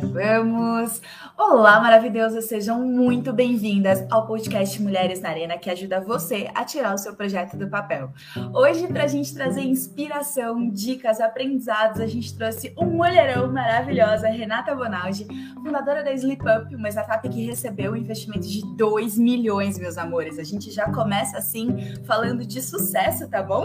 Gravamos! Olá, maravilhosas! Sejam muito bem-vindas ao podcast Mulheres na Arena, que ajuda você a tirar o seu projeto do papel. Hoje, para a gente trazer inspiração, dicas, aprendizados, a gente trouxe um mulherão maravilhosa, Renata Bonaldi, fundadora da Sleep Up, uma startup que recebeu um investimento de 2 milhões, meus amores. A gente já começa assim, falando de sucesso, tá bom?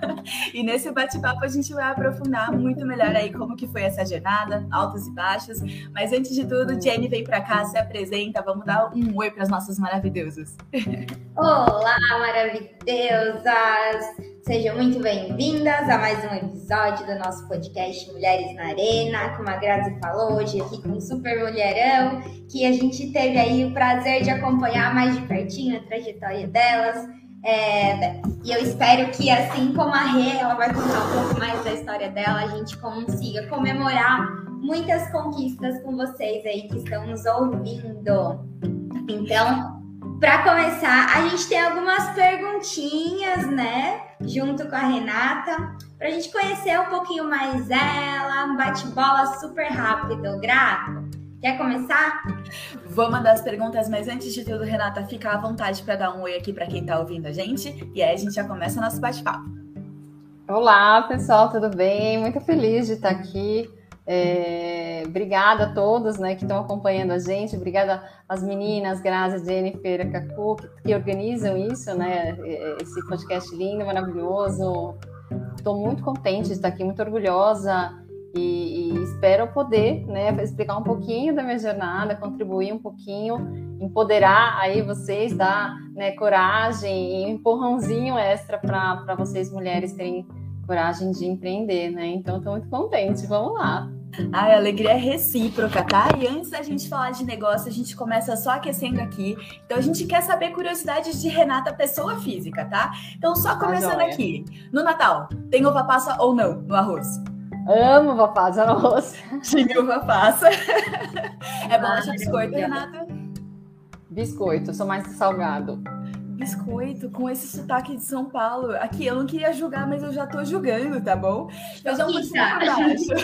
e nesse bate-papo a gente vai aprofundar muito melhor aí como que foi essa jornada, altos e baixos. Mas antes de tudo, Jenny vem para cá, se apresenta, vamos dar um oi para as nossas maravilhosas. Olá, maravilhosas! Sejam muito bem-vindas a mais um episódio do nosso podcast Mulheres na Arena. Como a Grazi falou, hoje aqui com um super mulherão, que a gente teve aí o prazer de acompanhar mais de pertinho a trajetória delas. É, e eu espero que, assim como a Rê, ela vai contar um pouco mais da história dela, a gente consiga comemorar muitas conquistas com vocês aí que estão nos ouvindo. Então, para começar, a gente tem algumas perguntinhas, né? Junto com a Renata, para a gente conhecer um pouquinho mais ela, um bate-bola super rápido. Grato? Quer começar? Vou mandar as perguntas, mas antes de tudo, Renata, fica à vontade para dar um oi aqui para quem está ouvindo a gente. E aí a gente já começa o nosso bate-papo. Olá, pessoal, tudo bem? Muito feliz de estar aqui. É, obrigada a todos né, que estão acompanhando a gente, obrigada às meninas, Grazi, Jennifer, Cacu, que, que, organizam isso, né, esse podcast lindo, maravilhoso. Estou muito contente de estar aqui, muito orgulhosa e, e, espero poder né, explicar um pouquinho da minha jornada, contribuir um pouquinho, empoderar aí vocês, dar né, coragem e um empurrãozinho extra para vocês mulheres terem coragem de empreender, né? Então, estou muito contente. Vamos lá. Ai, a alegria é recíproca, tá? E antes da gente falar de negócio, a gente começa só aquecendo aqui. Então, a gente quer saber curiosidades de Renata, pessoa física, tá? Então, só tá começando ah, aqui. No Natal, tem uva passa ou não no arroz? Amo uva passa no arroz. Tinha uva passa. é bolacha ah, biscoito, Renata? Biscoito, sou mais salgado biscoito com esse sotaque de São Paulo. Aqui, eu não queria julgar, mas eu já tô julgando, tá bom? Feijão por cima ou por baixo.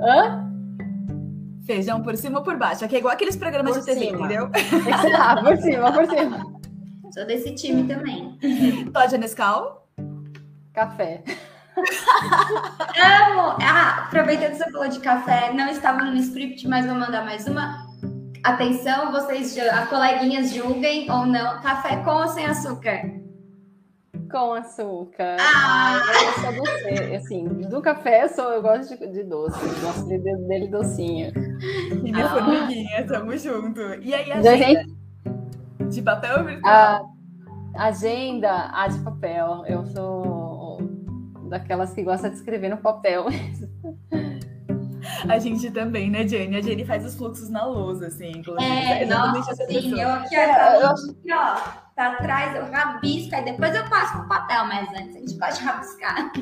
Hã? Feijão por cima ou por baixo. Aqui é igual aqueles programas por de TV, cima. entendeu? Ah, por cima, por cima. Sou desse time também. Todd Nescau? Café. Amo! Ah, aproveitando que você falou de café, não estava no script, mas vou mandar mais uma. Atenção, vocês, as coleguinhas julguem ou não. Café com ou sem açúcar? Com açúcar. Ah! eu sou você. Assim, do café eu, sou, eu gosto de, de doce. Eu gosto de, dele docinho. E minha ah. formiguinha, tamo junto. E aí, agenda? Gente... De papel ou virtual? A agenda, a de papel. Eu sou daquelas que gosta de escrever no papel. A gente também, né, Jenny? A Jenny faz os fluxos na lousa, assim, inclusive. É, nossa, sim. Eu aqui, ó, ó, tá atrás, eu rabisco, aí depois eu passo pro papel, mas antes a gente pode rabiscar.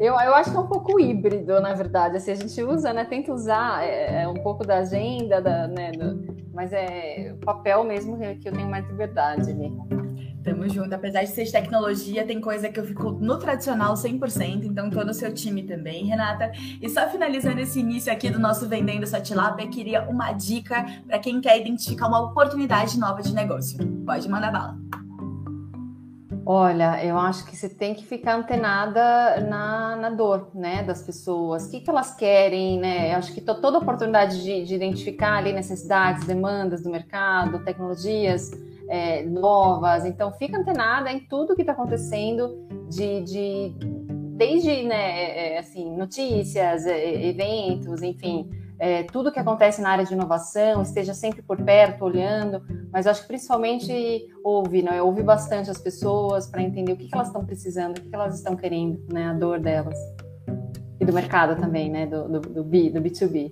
Eu, eu acho que é um pouco híbrido, na verdade. Assim, a gente usa, né? Tenta usar é, é um pouco da agenda, da, né? Do, mas é o papel mesmo que eu tenho mais liberdade ali. Né? Tamo junto. Apesar de ser de tecnologia, tem coisa que eu fico no tradicional 100%, então tô no seu time também, Renata. E só finalizando esse início aqui do nosso Vendendo Satilab, eu queria uma dica para quem quer identificar uma oportunidade nova de negócio. Pode mandar bala. Olha, eu acho que você tem que ficar antenada na, na dor, né, das pessoas. O que, que elas querem, né? Eu acho que toda oportunidade de, de identificar ali necessidades, demandas do mercado, tecnologias, é, novas. Então, fica antenada em tudo que está acontecendo, de, de, desde né, é, é, assim, notícias, é, eventos, enfim, é, tudo que acontece na área de inovação, esteja sempre por perto, olhando, mas acho que principalmente ouve, né? ouve bastante as pessoas para entender o que, que elas estão precisando, o que, que, elas estão querendo, né? a dor delas. E do mercado também, né? do, do, do, B, do B2B.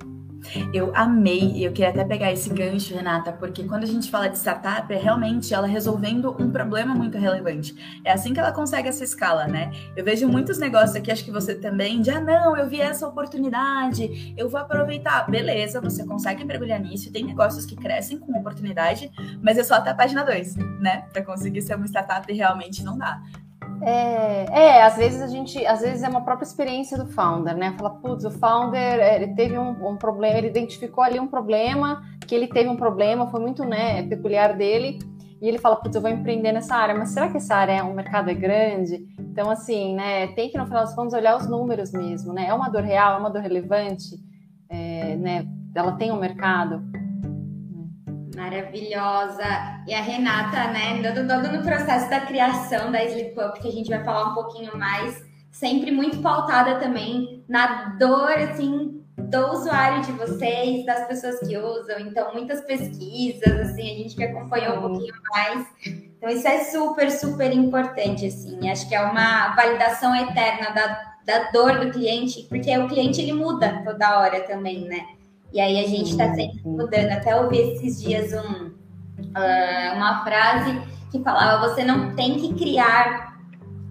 Eu amei, e eu queria até pegar esse gancho, Renata, porque quando a gente fala de startup, é realmente ela resolvendo um problema muito relevante. É assim que ela consegue essa escala, né? Eu vejo muitos negócios aqui, acho que você também, de ah, não, eu vi essa oportunidade, eu vou aproveitar. Beleza, você consegue mergulhar nisso, tem negócios que crescem com oportunidade, mas é só até a página 2, né? Para conseguir ser uma startup realmente não dá. É, é, às vezes a gente, às vezes é uma própria experiência do founder, né? Fala, putz, o founder, ele teve um, um, problema, ele identificou ali um problema, que ele teve um problema, foi muito, né, peculiar dele, e ele fala, putz, eu vou empreender nessa área, mas será que essa área é um mercado é grande? Então, assim, né, tem que no final das contas olhar os números mesmo, né? É uma dor real, é uma dor relevante, é, né? Ela tem um mercado. Maravilhosa. E a Renata, né, todo, todo no processo da criação da Sleep Up, que a gente vai falar um pouquinho mais, sempre muito pautada também na dor, assim, do usuário de vocês, das pessoas que usam. Então, muitas pesquisas, assim, a gente que acompanhou um pouquinho mais. Então, isso é super, super importante, assim. Acho que é uma validação eterna da, da dor do cliente, porque o cliente, ele muda toda hora também, né? E aí a gente está sempre mudando. Até ouvi esses dias um, uh, uma frase que falava: você não tem que criar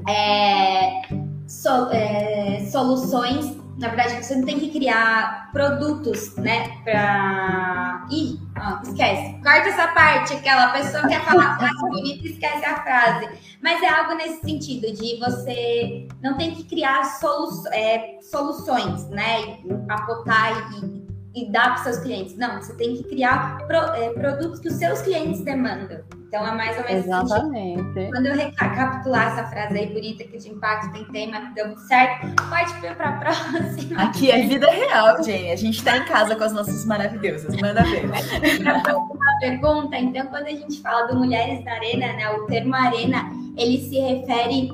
é, so, é, soluções. Na verdade, você não tem que criar produtos, né? Pra. Ih, oh, esquece. Corta essa parte, aquela pessoa quer falar frase bonita e esquece a frase. Mas é algo nesse sentido, de você não tem que criar solu é, soluções, né? Apotar e e dar para os seus clientes. Não, você tem que criar pro, é, produtos que os seus clientes demandam. Então é mais ou menos Exatamente. Sentido. Quando eu recapitular essa frase aí bonita que de impacto tem tema, deu muito certo, pode vir para a próxima. Aqui é vida real, Jenny. A gente está em casa com as nossas maravilhosas. Manda ver. Uma pergunta, então, quando a gente fala do Mulheres na Arena, né, o termo arena, ele se refere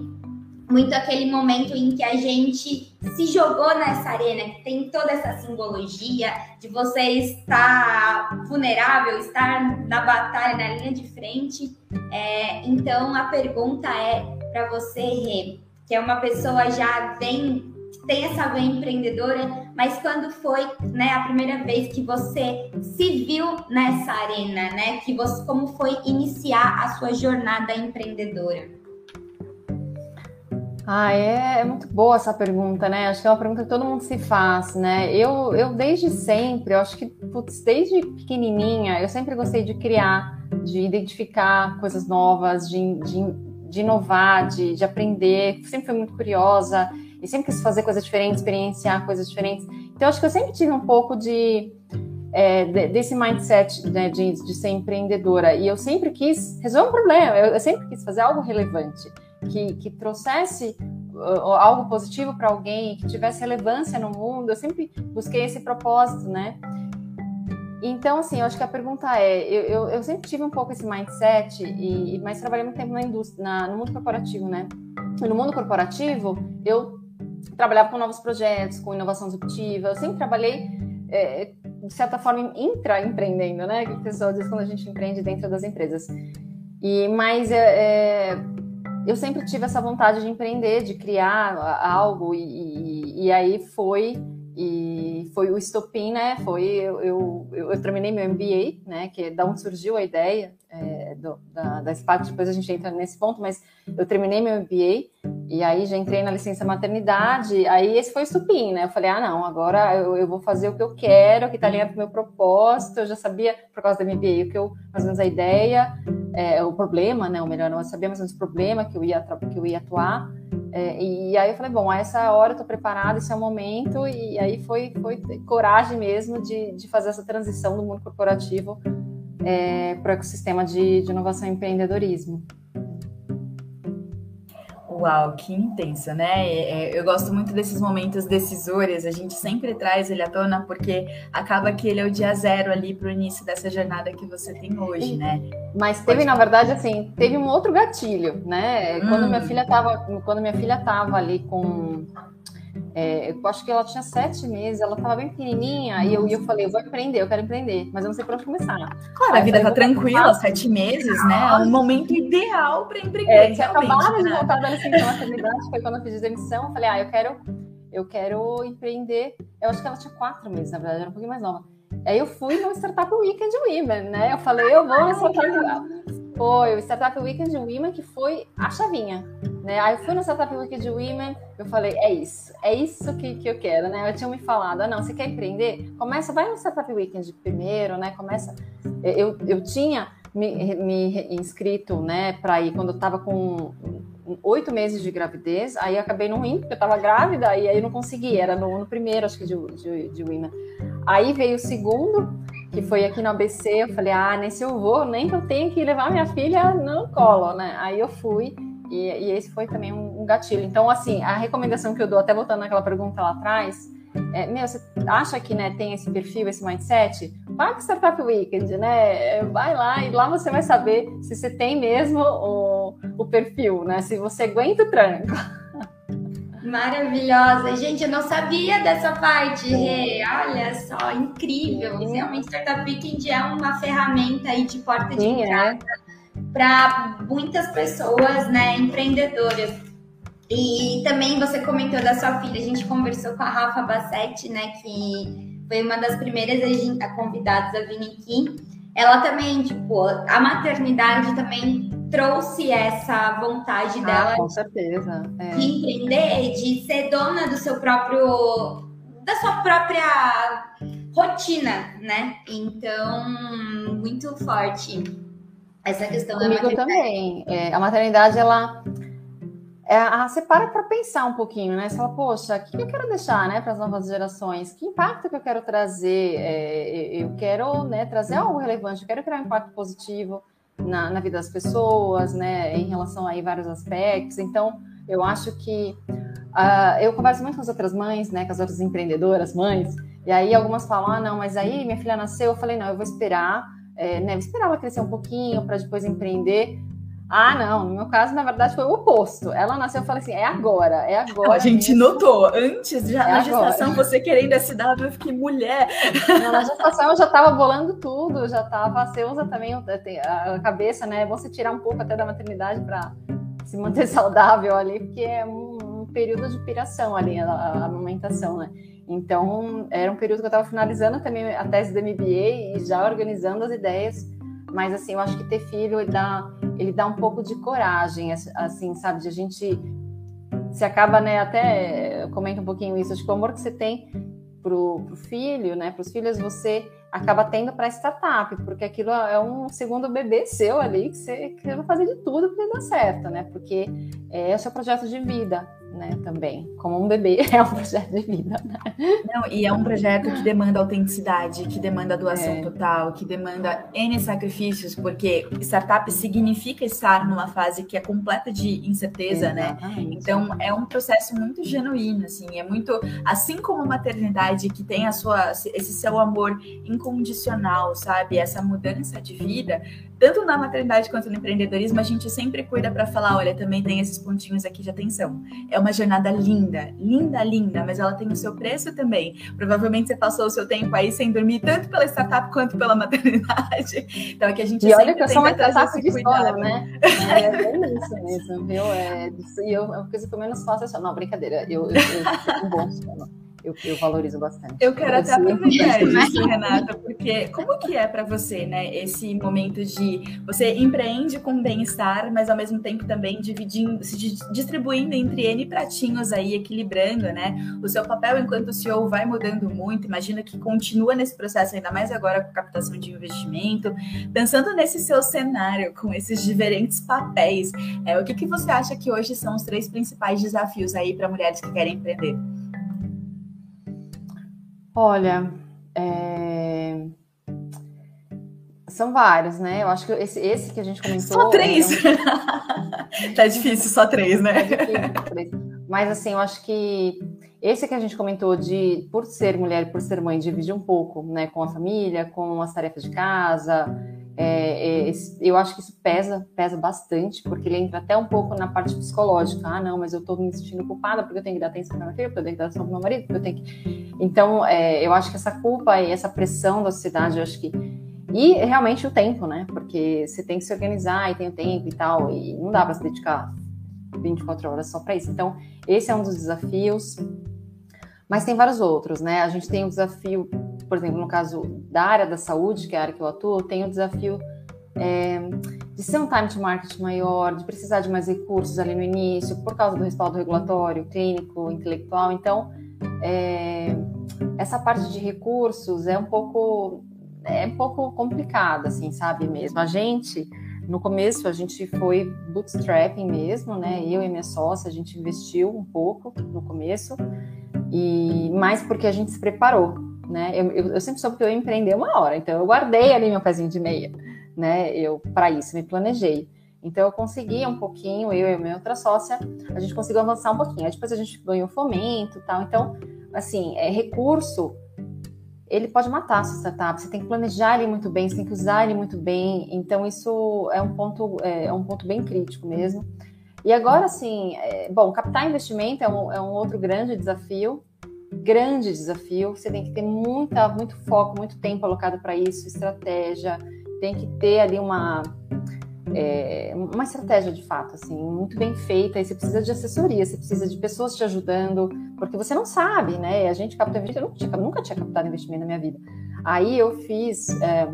muito aquele momento em que a gente se jogou nessa arena, que tem toda essa simbologia de você estar vulnerável, estar na batalha, na linha de frente. É, então, a pergunta é para você, Rê, que é uma pessoa já bem tem essa veia empreendedora, mas quando foi, né, a primeira vez que você se viu nessa arena, né? Que você como foi iniciar a sua jornada empreendedora? Ah, é, é, muito boa essa pergunta, né? Acho que é uma pergunta que todo mundo se faz, né? Eu, eu desde sempre, eu acho que, putz, desde pequenininha, eu sempre gostei de criar, de identificar coisas novas, de, de, de inovar, de, de aprender. Sempre fui muito curiosa e sempre quis fazer coisas diferentes, experienciar coisas diferentes. Então, acho que eu sempre tive um pouco de, é, desse mindset né, de, de ser empreendedora. E eu sempre quis resolver um problema, eu, eu sempre quis fazer algo relevante que, que trouxesse uh, algo positivo para alguém, que tivesse relevância no mundo. Eu sempre busquei esse propósito, né? Então, assim, eu acho que a pergunta é: eu, eu, eu sempre tive um pouco esse mindset, e, mas trabalhei muito tempo na indústria, na, no mundo corporativo, né? No mundo corporativo, eu trabalhava com novos projetos, com inovação disruptiva, eu sempre trabalhei, é, de certa forma, intraempreendendo, né? Que o pessoal diz quando a gente empreende dentro das empresas. E, mas é eu sempre tive essa vontade de empreender, de criar algo, e, e, e aí foi e foi o estopim, né? Foi eu, eu, eu, terminei meu MBA, né? Que é da onde surgiu a ideia é, do, da, da SPAC, depois a gente entra nesse ponto, mas eu terminei meu MBA e aí já entrei na licença maternidade. Aí esse foi o estopim, né? Eu falei, ah, não, agora eu, eu vou fazer o que eu quero, que tá alinhado com o meu propósito. Eu já sabia, por causa do MBA, o que eu, mais ou menos a ideia, é, o problema, né? Ou melhor, eu sabia mais ou menos o problema que eu ia, que eu ia atuar. É, e aí eu falei, bom, a essa hora eu tô preparada, esse é o momento, e aí foi, foi coragem mesmo de, de fazer essa transição do mundo corporativo é, para o ecossistema de, de inovação e empreendedorismo. Uau, que intenso, né? É, é, eu gosto muito desses momentos decisores, a gente sempre traz ele à tona porque acaba que ele é o dia zero ali para o início dessa jornada que você tem hoje, né? Mas teve, Pode na verdade, assim, teve um outro gatilho, né? Hum. Quando minha filha estava, quando minha filha tava ali com é, eu acho que ela tinha sete meses, ela estava bem pequenininha, e eu, eu falei, eu vou empreender, eu quero empreender, mas eu não sei por onde começar. Claro, Aí a vida tá tranquila, sete meses, né? É um momento ideal para empreender. É, tinha acabado de voltar da licença maternidade, foi quando eu fiz demissão, eu falei, ah, eu quero, eu quero empreender. Eu acho que ela tinha quatro meses, na verdade, era um pouquinho mais nova. Aí eu fui no Startup Weekend Women, né? Eu falei, eu vou no Startup foi o Startup Weekend Women que foi a chavinha, né? Aí eu fui no Startup Weekend Women, eu falei, é isso, é isso que, que eu quero, né? Eu tinha me falado, ah, não, você quer empreender? Começa, vai no Startup Weekend primeiro, né? Começa. Eu, eu tinha me, me inscrito, né, para ir quando eu estava com oito meses de gravidez, aí acabei não indo, porque eu estava grávida, e aí eu não consegui, era no, no primeiro, acho que de, de, de Women. Aí veio o segundo, que foi aqui no ABC, eu falei, ah, nem se eu vou, nem que eu tenho que levar minha filha no colo, né? Aí eu fui, e, e esse foi também um, um, gatilho. Então, assim, a recomendação que eu dou, até voltando naquela pergunta lá atrás, é, meu, você acha que né, tem esse perfil, esse mindset? Vai para Startup Weekend, né? Vai lá e lá você vai saber se você tem mesmo o, o perfil, né? Se você aguenta o tranco. Maravilhosa. Gente, eu não sabia dessa parte, Rê. Olha só, incrível. Realmente, Startup Weekend é uma ferramenta aí de porta de Sim, é. entrada é. para muitas pessoas, né, empreendedoras. E também você comentou da sua filha, a gente conversou com a Rafa Bassetti, né, que foi uma das primeiras convidadas a vir aqui. Ela também, tipo, a maternidade também trouxe essa vontade ah, dela com certeza. É. de empreender, de ser dona do seu próprio da sua própria rotina, né? Então, muito forte essa questão Comigo da maternidade. também. É, a maternidade, ela é, ah, você para para pensar um pouquinho, né? Você fala, poxa, o que eu quero deixar, né, para as novas gerações? Que impacto que eu quero trazer? É, eu quero, né, trazer algo relevante. Eu quero criar um impacto positivo na, na vida das pessoas, né, em relação a vários aspectos. Então, eu acho que uh, eu converso muito com as outras mães, né, com as outras empreendedoras, mães. E aí algumas falam, ah, não, mas aí minha filha nasceu. Eu falei, não, eu vou esperar, é, né, vou esperar ela crescer um pouquinho para depois empreender. Ah, não, no meu caso, na verdade, foi o oposto. Ela nasceu, eu falei assim, é agora, é agora. a gente mesmo. notou, antes, já é na gestação, agora. você querendo SW, eu fiquei mulher. Não, na gestação eu já estava bolando tudo, já estava, você usa também a cabeça, né? É bom você tirar um pouco até da maternidade para se manter saudável ali, porque é um, um período de piração ali, a, a amamentação, né? Então, era um período que eu estava finalizando também a tese do MBA e já organizando as ideias mas assim, eu acho que ter filho ele dá, ele dá um pouco de coragem, assim, sabe, de a gente se acaba, né, até comenta um pouquinho isso, acho que o amor que você tem pro, pro filho, né, para os filhos, você acaba tendo para startup, porque aquilo é um segundo bebê seu ali que você quer fazer de tudo para dar certo, né? Porque é o seu projeto de vida né, também. Como um bebê é um projeto de vida, né? Não, e é um projeto que demanda autenticidade, que demanda doação é. total, que demanda N sacrifícios, porque startup significa estar numa fase que é completa de incerteza, né? Exatamente. né? Então é um processo muito genuíno, assim, é muito assim como a maternidade que tem a sua esse seu amor incondicional, sabe? Essa mudança de vida, tanto na maternidade quanto no empreendedorismo, a gente sempre cuida para falar, olha, também tem esses pontinhos aqui de atenção. É uma jornada linda, linda, linda, mas ela tem o seu preço também. Provavelmente você passou o seu tempo aí sem dormir tanto pela startup quanto pela maternidade. Então é que a gente e olha que eu sou uma startup de escola, né? É bem isso mesmo, viu? É, e eu, a coisa que eu menos faço é só, não, brincadeira, eu, eu, eu, eu um bom eu, eu valorizo bastante. Eu quero até aproveitar isso, Renata, porque como que é para você, né, esse momento de você empreende com bem-estar, mas ao mesmo tempo também dividindo, se distribuindo entre N pratinhos aí, equilibrando, né? O seu papel enquanto CEO vai mudando muito, imagina que continua nesse processo, ainda mais agora com captação de investimento, pensando nesse seu cenário, com esses diferentes papéis, é, o que, que você acha que hoje são os três principais desafios aí para mulheres que querem empreender? Olha, é... são vários, né? Eu acho que esse, esse que a gente comentou. Só três! É um... tá difícil, só três, né? É Mas assim, eu acho que esse que a gente comentou de, por ser mulher por ser mãe, dividir um pouco, né, com a família, com as tarefas de casa, é, é, eu acho que isso pesa, pesa bastante, porque ele entra até um pouco na parte psicológica. Ah, não, mas eu estou me sentindo culpada porque eu tenho que dar atenção para minha filha, porque eu tenho que dar atenção para meu marido, porque eu tenho que. Então, é, eu acho que essa culpa e essa pressão da sociedade, eu acho que. E realmente o tempo, né? Porque você tem que se organizar e tem o tempo e tal, e não dá para se dedicar 24 horas só para isso. Então, esse é um dos desafios. Mas tem vários outros, né? A gente tem o desafio por exemplo, no caso da área da saúde, que é a área que eu atuo, tem o desafio é, de ser um time to market maior, de precisar de mais recursos ali no início, por causa do respaldo regulatório, clínico, intelectual. Então, é, essa parte de recursos é um pouco é um pouco complicada, assim, sabe mesmo. A gente no começo a gente foi bootstrapping mesmo, né? Eu e minha sócia, a gente investiu um pouco no começo, e mais porque a gente se preparou, né? Eu, eu, eu sempre soube que eu ia empreender uma hora, então eu guardei ali meu pezinho de meia, né? Eu para isso me planejei. Então eu consegui um pouquinho, eu e a minha outra sócia, a gente conseguiu avançar um pouquinho. Aí depois a gente ganhou fomento, tal. Então, assim, é recurso ele pode matar a sua startup. Você tem que planejar ele muito bem, você tem que usar ele muito bem. Então, isso é um ponto, é, é um ponto bem crítico mesmo. E agora, assim, é, bom, captar investimento é um, é um outro grande desafio. Grande desafio. Você tem que ter muita, muito foco, muito tempo alocado para isso, estratégia. Tem que ter ali uma, é, uma estratégia de fato, assim, muito bem feita. E você precisa de assessoria, você precisa de pessoas te ajudando, porque você não sabe, né? A gente capta investimento, eu nunca tinha, nunca tinha captado investimento na minha vida. Aí eu fiz é,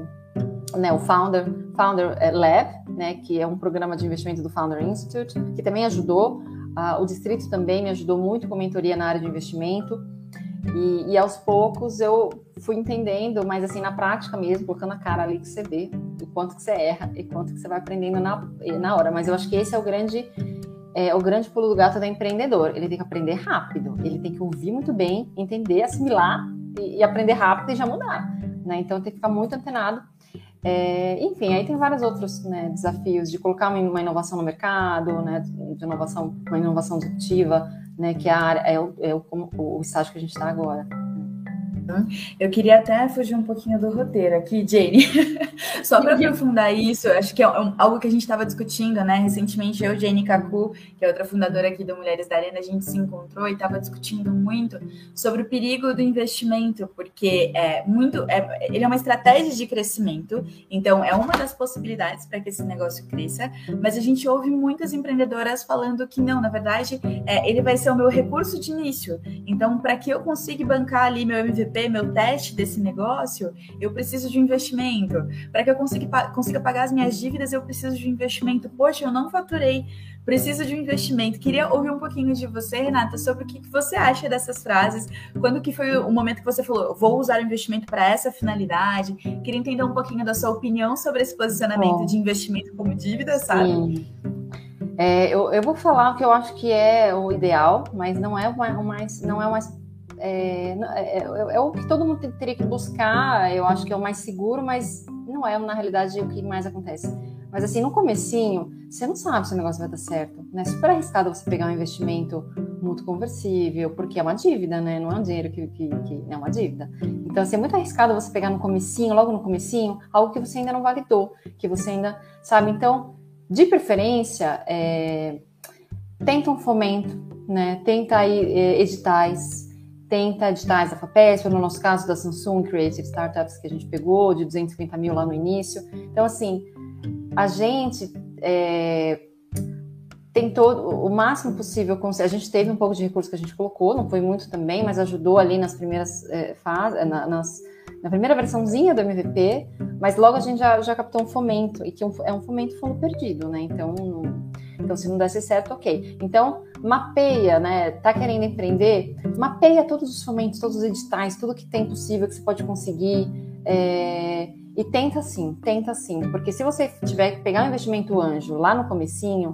né, o Founder, Founder é, Lab, né, que é um programa de investimento do Founder Institute, que também ajudou. Uh, o distrito também me ajudou muito com mentoria na área de investimento. E, e, aos poucos eu fui entendendo, mas assim, na prática mesmo, colocando a cara ali que você vê, o quanto que você erra e quanto que você vai aprendendo na, na hora. Mas eu acho que esse é o grande, é, o grande pulo do gato do empreendedor. Ele tem que aprender rápido, ele tem que ouvir muito bem, entender, assimilar e, e aprender rápido e já mudar. Né? Então tem que ficar muito antenado. É, enfim, aí tem vários outros né, desafios de colocar uma inovação no mercado, né, de inovação, uma inovação disruptiva, né, que é, a área, é, o, é o, o estágio que a gente está agora. Eu queria até fugir um pouquinho do roteiro aqui, Jane. Só para aprofundar isso, acho que é algo que a gente estava discutindo, né? Recentemente, eu, Jane Kaku, que é outra fundadora aqui do Mulheres da Arena, a gente se encontrou e estava discutindo muito sobre o perigo do investimento, porque é muito. É, ele é uma estratégia de crescimento, então é uma das possibilidades para que esse negócio cresça, mas a gente ouve muitas empreendedoras falando que não, na verdade, é, ele vai ser o meu recurso de início. Então, para que eu consiga bancar ali meu MVP, MVP, meu teste desse negócio, eu preciso de um investimento. Para que eu consiga, consiga pagar as minhas dívidas, eu preciso de um investimento. Poxa, eu não faturei, preciso de um investimento. Queria ouvir um pouquinho de você, Renata, sobre o que, você acha dessas frases. Quando que foi o momento que você falou, vou usar o investimento para essa finalidade? Queria entender um pouquinho da sua opinião sobre esse posicionamento Bom, de investimento como dívida, sabe? Sim. É, eu, eu, vou falar o que eu acho que é o ideal, mas não é o mais, não é o mais é, é, é, é, o que todo mundo teria que buscar, eu acho que é o mais seguro, mas não é, na realidade, o que mais acontece. Mas assim, no comecinho, você não sabe se o negócio vai dar certo. Né? É super arriscado você pegar um investimento muito conversível, porque é uma dívida, né? Não é um dinheiro que, que, que é uma dívida. Então, assim, é muito arriscado você pegar no comecinho, logo no comecinho, algo que você ainda não validou, que você ainda sabe. Então, de preferência, é, tenta um fomento, né? Tenta aí é, editais, tenta editais da FAPESP, no nosso caso da Samsung Creative Startups, que a gente pegou, de 250 mil lá no início. Então, assim, a gente é, tentou o máximo possível, a gente teve um pouco de recurso que a gente colocou, não foi muito também, mas ajudou ali nas primeiras é, fases, na, nas, na primeira versãozinha do MVP, mas logo a gente já, já captou um fomento, e que é um fomento fundo perdido, né? Então, então, se não desse certo, ok. Então, mapeia, né? Tá querendo empreender? Mapeia todos os fomentos, todos os editais, tudo que tem possível que você pode conseguir. É... E tenta sim, tenta sim. Porque se você tiver que pegar um investimento anjo lá no comecinho,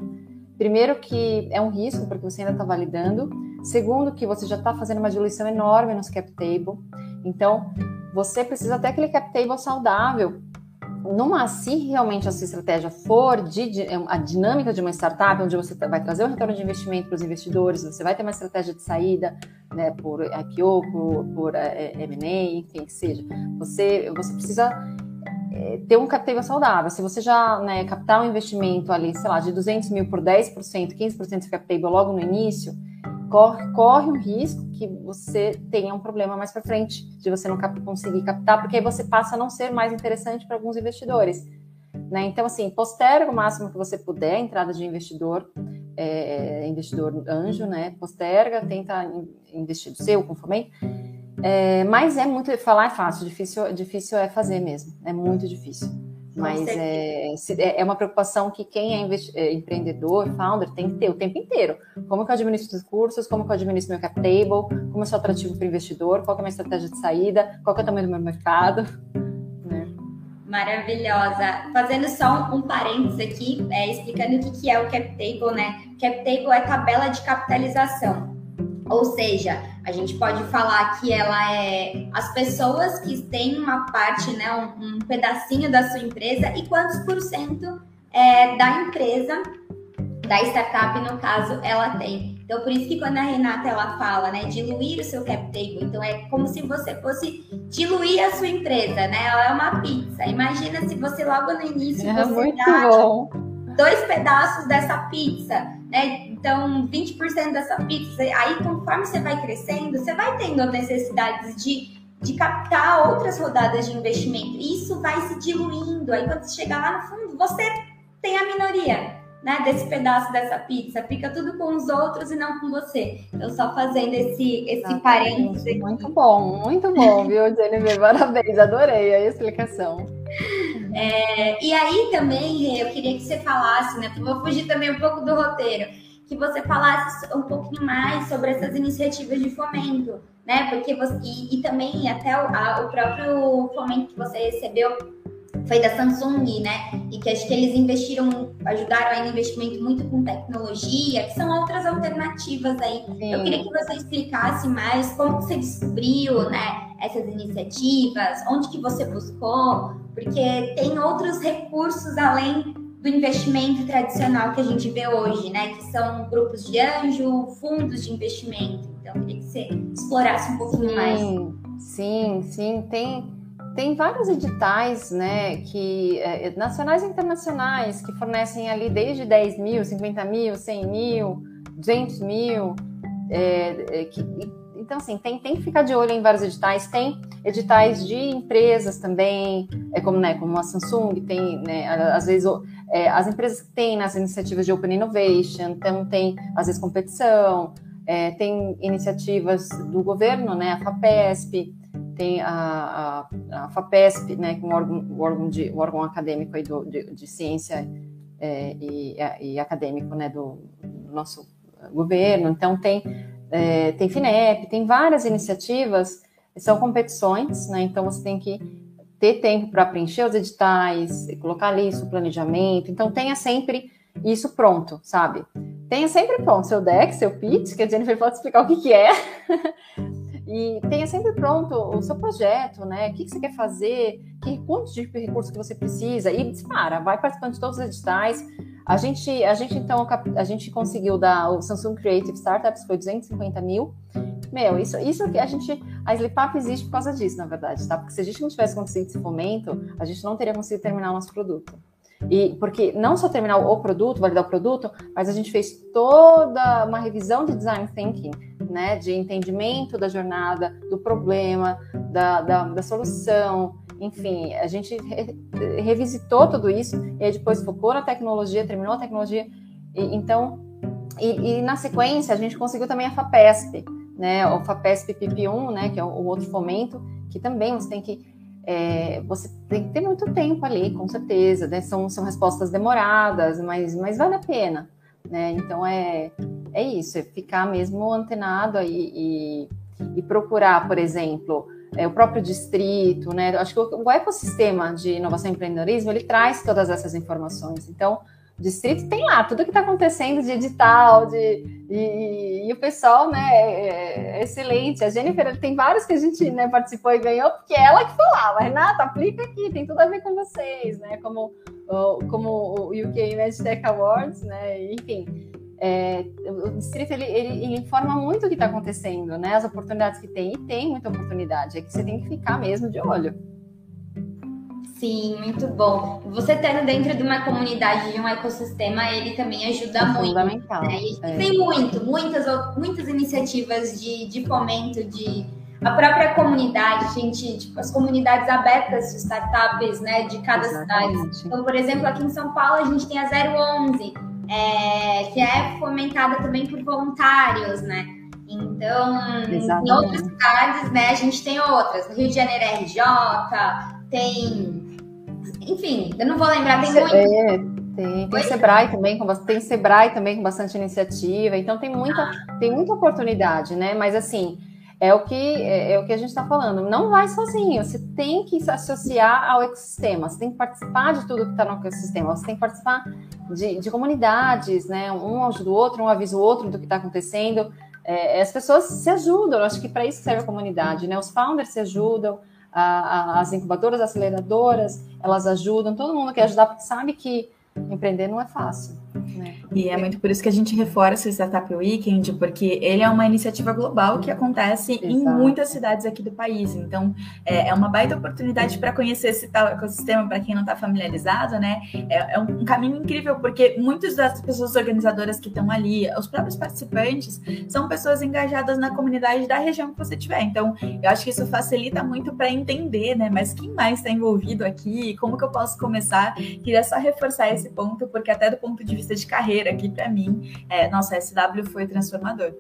primeiro que é um risco, porque você ainda está validando. Segundo, que você já está fazendo uma diluição enorme nos cap table. Então, você precisa ter aquele cap table saudável numa, se realmente a sua estratégia for de, de, é a dinâmica de uma startup, onde você vai trazer o retorno de investimento para os investidores, você vai ter uma estratégia de saída né, por IPO, por, por é, é M&A, enfim, que seja, você, você precisa é, ter um capital saudável. Se você já né, captar um investimento ali, sei lá, de 200 mil por 10%, 15% de capital logo no início, corre, corre um risco que você tenha um problema mais para frente, de você não cap conseguir captar, porque aí você passa a não ser mais interessante para alguns investidores. Né? Então, assim, posterga o máximo que você puder a entrada de investidor, é, investidor anjo, né? Posterga, tenta investir do seu, com fomento. É, mas é muito, falar é fácil, difícil, difícil é fazer mesmo, é muito difícil. Mas é, é, é uma preocupação que quem é, é, empreendedor, founder, tem que ter o tempo inteiro. Como que eu administro os cursos, como que eu administro meu cap table, como eu sou atrativo para o investidor, qual é a minha estratégia de saída, qual é o tamanho do meu mercado. Né? Maravilhosa. Fazendo só um, um parênteses aqui, é, explicando o que, que é o cap table, né? Cap table é tabela de capitalização. Ou seja, a gente pode falar que ela é as pessoas que têm uma parte, né, um, um pedacinho da sua empresa e quantos por cento é, da empresa, da startup, no caso, ela tem. Então, por isso que quando a Renata ela fala, né, diluir o seu cap table, então é como se você fosse diluir a sua empresa, né? Ela é uma pizza. Imagina se você logo no início é você muito dá bom. Dois pedaços dessa pizza, né? Então, 20% dessa pizza. Aí, conforme você vai crescendo, você vai tendo necessidades de de captar outras rodadas de investimento. E isso vai se diluindo. Aí quando você chegar lá no fundo, você tem a minoria né, desse pedaço dessa pizza, fica tudo com os outros e não com você. Então, só fazendo esse, esse parênteses. Aqui. Muito bom, muito bom, viu, Jennifer? Parabéns, adorei a explicação. É, e aí também, eu queria que você falasse, né? Vou fugir também um pouco do roteiro, que você falasse um pouquinho mais sobre essas iniciativas de fomento, né? Porque você, e, e também até o, a, o próprio fomento que você recebeu foi da Samsung, né? E que acho que eles investiram, ajudaram aí no investimento muito com tecnologia, que são outras alternativas aí. Sim. Eu queria que você explicasse mais como você descobriu, né, essas iniciativas, onde que você buscou, porque tem outros recursos além do investimento tradicional que a gente vê hoje, né? Que são grupos de anjo, fundos de investimento. Então, eu queria que você explorasse um pouquinho sim, mais. Sim, sim, tem tem vários editais, né, que, é, nacionais e internacionais, que fornecem ali desde 10 mil, 50 mil, 100 mil, 200 mil. É, é, que, então, assim, tem, tem que ficar de olho em vários editais. Tem editais de empresas também, é como, né, como a Samsung, tem, né, às vezes, é, as empresas que têm nas iniciativas de Open Innovation, então tem, às vezes, competição, é, tem iniciativas do governo, né, a FAPESP, tem a, a, a FAPESP, né, que é um órgão, o órgão, de, o órgão acadêmico aí do, de, de ciência é, e, e, acadêmico né, do, do, nosso governo. Então, tem, é, tem FINEP, tem várias iniciativas, são competições, né, então você tem que ter tempo para preencher os editais, colocar ali isso, planejamento. Então, tenha sempre isso pronto, sabe? Tenha sempre pronto seu deck, seu pitch, que a Jennifer pode explicar o que, que é. E tenha sempre pronto o seu projeto, né? O que, que você quer fazer, que quantos de recursos que você precisa, e dispara, vai participando de todos os editais. A gente, a gente então, a gente conseguiu dar o Samsung Creative Startups, foi 250 mil. Meu, isso, isso que a gente, a Slipap existe por causa disso, na verdade, tá? Porque se a gente não tivesse conseguido esse fomento, a gente não teria conseguido terminar o nosso produto. E porque não só terminar o produto, validar o produto, mas a gente fez toda uma revisão de design thinking, né, de entendimento da jornada, do problema, da, da, da solução, enfim, a gente re, revisitou tudo isso e aí depois focou na tecnologia, terminou a tecnologia, e, então, e, e, na sequência a gente conseguiu também a FAPESP, né, o FAPESP PP1, né, que é o, o outro fomento, que também você tem que é, você tem que ter muito tempo ali, com certeza, né? São, são respostas demoradas, mas, mas vale a pena, né? Então é, é isso, é ficar mesmo antenado aí e, e procurar, por exemplo, é, o próprio distrito, né? Acho que o, o ecossistema de inovação e empreendedorismo ele traz todas essas informações. Então, distrito tem lá tudo que está acontecendo de edital, de, e, e, o pessoal, né, é, é, excelente. A Jennifer tem vários que a gente né, participou e ganhou, porque é ela que falava, Renata, aplica aqui, tem tudo a ver com vocês, né, como, como o UK MedTech Awards, né, enfim. É, o distrito ele, ele, ele, informa muito o que está acontecendo, né, as oportunidades que tem, e tem muita oportunidade, é que você tem que ficar mesmo de olho. Sim, muito bom. Você estando dentro de uma comunidade, de um ecossistema, ele também ajuda é muito. Fundamental. Né? É. Tem muito, muitas, muitas iniciativas de, de fomento, de a própria comunidade, gente, tipo, as comunidades abertas de startups, né, de cada Exatamente. cidade. Então, por exemplo, aqui em São Paulo, a gente tem a 011, é, que é fomentada também por voluntários, né? Então, Exatamente. em outras cidades, né, a gente tem outras. No Rio de Janeiro é RJ, tem enfim, eu não vou lembrar, tem muito. É, tem, tem Sebrae também, com, tem Sebrae também com bastante iniciativa, então tem muita, ah. tem muita oportunidade, né? Mas assim, é o que é, é o que a gente está falando. Não vai sozinho, você tem que se associar ao ecossistema, você tem que participar de tudo que está no ecossistema, você tem que participar de, de, comunidades, né? Um ajuda o outro, um avisa o outro do que está acontecendo. É, as pessoas se ajudam, eu acho que para isso serve a comunidade, né? Os founders se ajudam, a, a, as incubadoras, aceleradoras, elas ajudam, todo mundo quer ajudar, porque sabe que empreender não é fácil. E é muito por isso que a gente reforça o Startup Weekend, porque ele é uma iniciativa global que acontece Exato. em muitas cidades aqui do país. Então, é, é uma baita oportunidade para conhecer esse tal ecossistema, para quem não está familiarizado, né? É, é, um caminho incrível, porque muitas das pessoas organizadoras que estão ali, os próprios participantes, são pessoas engajadas na comunidade da região que você tiver. Então, eu acho que isso facilita muito para entender, né? Mas quem mais está envolvido aqui? Como que eu posso começar? Queria só reforçar esse ponto, porque até do ponto de vista de carreira aqui para mim, é, nossa, SW foi transformador.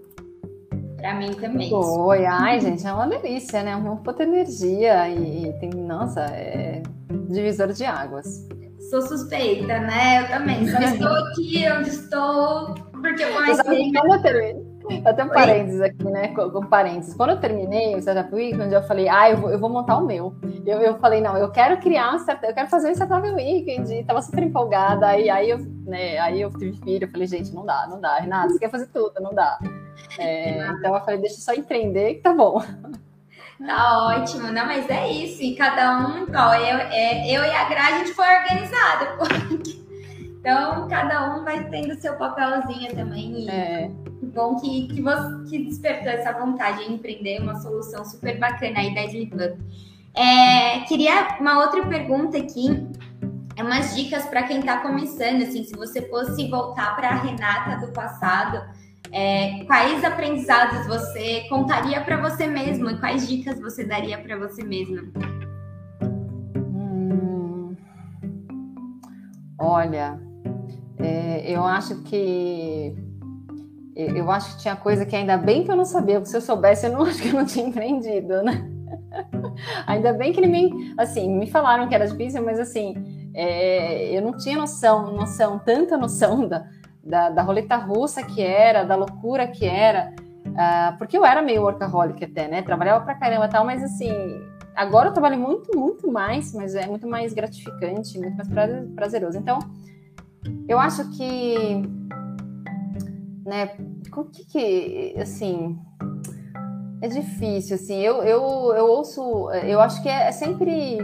Para mim também. Foi, ai, gente, é uma delícia, né? Uma puta energia e, tem, nossa, é divisor de águas. Sou suspeita, né? Eu também. Só estou aqui onde estou porque eu conheci. Terminei, até um parênteses aqui, né? Com, parênteses. Quando eu terminei o Startup Weekend, eu falei, ah, eu vou, eu vou montar o meu. Eu, eu falei, não, eu quero criar eu quero fazer um Startup Weekend. E tava super empolgada. Aí, aí, eu, né, aí eu tive filho, eu falei, gente, não dá, não dá. Renata, você quer fazer tudo, não dá. É, então eu falei, deixa eu só empreender que tá bom. Tá ótimo, não, mas é isso. E cada um, ó, eu, é, eu e a Gra, a gente foi organizada. Então, cada um vai tendo seu papelzinho também. E... É bom que, que, você, que despertou essa vontade de empreender uma solução super bacana aí da Slipub. É, queria uma outra pergunta aqui, é umas dicas para quem está começando, assim, se você fosse voltar para a Renata do passado, é, quais aprendizados você contaria para você mesmo e quais dicas você daria para você mesma? Hum, olha, é, eu acho que eu acho que tinha coisa que ainda bem que eu não sabia, porque se eu soubesse, eu não acho que eu não tinha empreendido, né? ainda bem que ele me, assim, me falaram que era difícil, mas assim, é, eu não tinha noção, noção, tanta noção da, da, da, roleta russa que era, da loucura que era, uh, porque eu era meio workaholic até, né? Trabalhava pra caramba e tal, mas assim, agora eu trabalho muito, muito mais, mas é muito mais gratificante, muito mais prazeroso. Então, eu acho que né? O que que, assim, é difícil, assim, eu, eu, eu ouço, eu acho que é, é sempre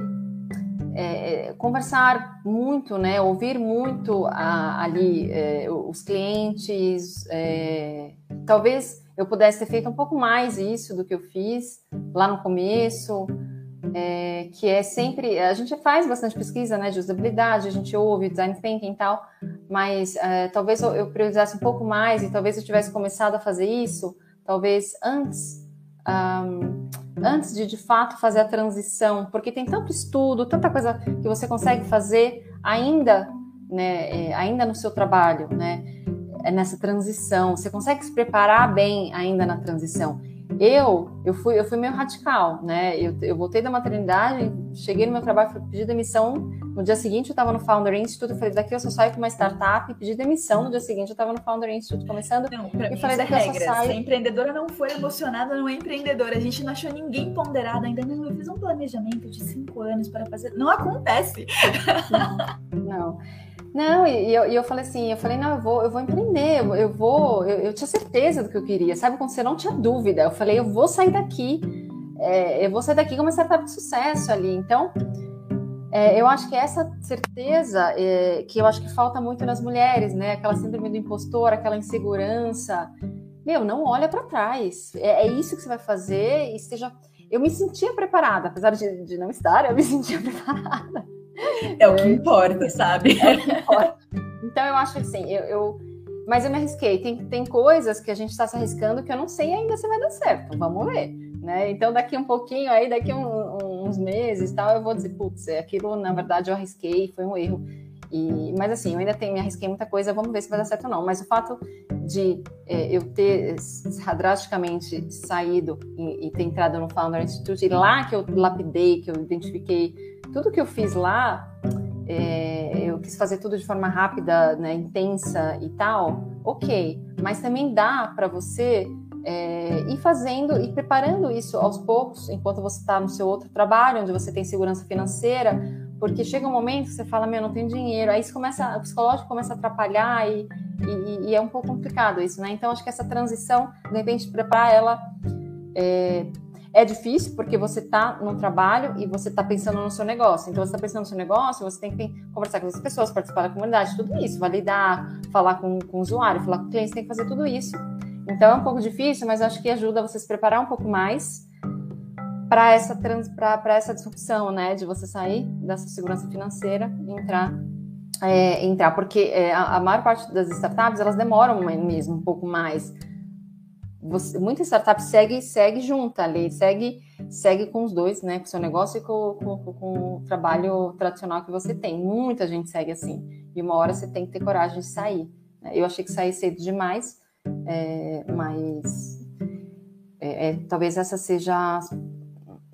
é, conversar muito, né? Ouvir muito a, ali é, os clientes, é, talvez eu pudesse ter feito um pouco mais isso do que eu fiz lá no começo, é, que é sempre. A gente faz bastante pesquisa né, de usabilidade, a gente ouve design thinking e tal, mas é, talvez eu, eu priorizasse um pouco mais e talvez eu tivesse começado a fazer isso, talvez antes. Um, antes de de fato fazer a transição, porque tem tanto estudo, tanta coisa que você consegue fazer ainda, né, é, ainda no seu trabalho, né, é nessa transição. Você consegue se preparar bem ainda na transição. Eu, eu fui, eu fui meio radical, né? Eu, eu voltei da maternidade, cheguei no meu trabalho, fui pedir demissão. No dia seguinte, eu estava no Founder Institute. Eu falei, daqui eu só saio com uma startup. Pedi demissão. No dia seguinte, eu estava no Founder Institute começando. Não, e falei, daqui regra. eu só saio. Se a empreendedora não for emocionada, não é empreendedora. A gente não achou ninguém ponderado ainda. Não, eu fiz um planejamento de cinco anos para fazer. Não acontece. Não. não. Não, e, eu, e eu falei assim, eu falei, não, eu vou, eu vou empreender, eu, vou, eu, eu, tinha certeza do que eu queria, sabe? Quando você não tinha dúvida, eu falei, eu vou sair daqui, é, eu vou sair daqui com uma startup de sucesso ali. Então, é, eu acho que essa certeza é, que eu acho que falta muito nas mulheres, né? Aquela síndrome do impostor, aquela insegurança. Meu, não olha para trás. É, é, isso que você vai fazer e esteja. Eu me sentia preparada, apesar de, de não estar, eu me sentia preparada. É o que importa, sabe? É o que importa. Então eu acho que assim, eu, eu, mas eu me arrisquei. Tem, tem coisas que a gente está se arriscando que eu não sei ainda se vai dar certo. Vamos ver. Né? Então, daqui um pouquinho, aí, daqui um, uns meses tal, eu vou dizer, putz, é aquilo, na verdade, eu arrisquei, foi um erro. E, mas assim, eu ainda tenho, me arrisquei muita coisa, vamos ver se vai dar certo ou não. Mas o fato de é, eu ter drasticamente saído e, e, ter entrado no Founder Institute, e lá que eu lapidei, que eu identifiquei tudo que eu fiz lá, é, eu quis fazer tudo de forma rápida, né, intensa e tal, ok. Mas também dá para você é, e fazendo e preparando isso aos poucos, enquanto você está no seu outro trabalho, onde você tem segurança financeira, porque chega um momento que você fala, meu, não tenho dinheiro, aí isso começa, o psicológico começa a atrapalhar e, e, e é um pouco complicado isso, né? Então, acho que essa transição, de repente, preparar ela é, é difícil porque você está no trabalho e você está pensando no seu negócio. Então, você está pensando no seu negócio, você tem que conversar com as pessoas, participar da comunidade, tudo isso, validar, falar com, com o usuário, falar com o cliente, tem que fazer tudo isso. Então é um pouco difícil, mas acho que ajuda você se preparar um pouco mais para essa trans, essa disrupção, né, de você sair dessa segurança financeira e entrar é, entrar, porque é, a, a, maior parte das startups elas demoram mesmo um pouco mais. Você, muita startup segue segue junta ali, segue segue com os dois, né, com o seu negócio e com, com, com o trabalho tradicional que você tem. Muita gente segue assim. E uma hora você tem que ter coragem de sair. Eu achei que sair cedo demais é, mas é, é, talvez essa seja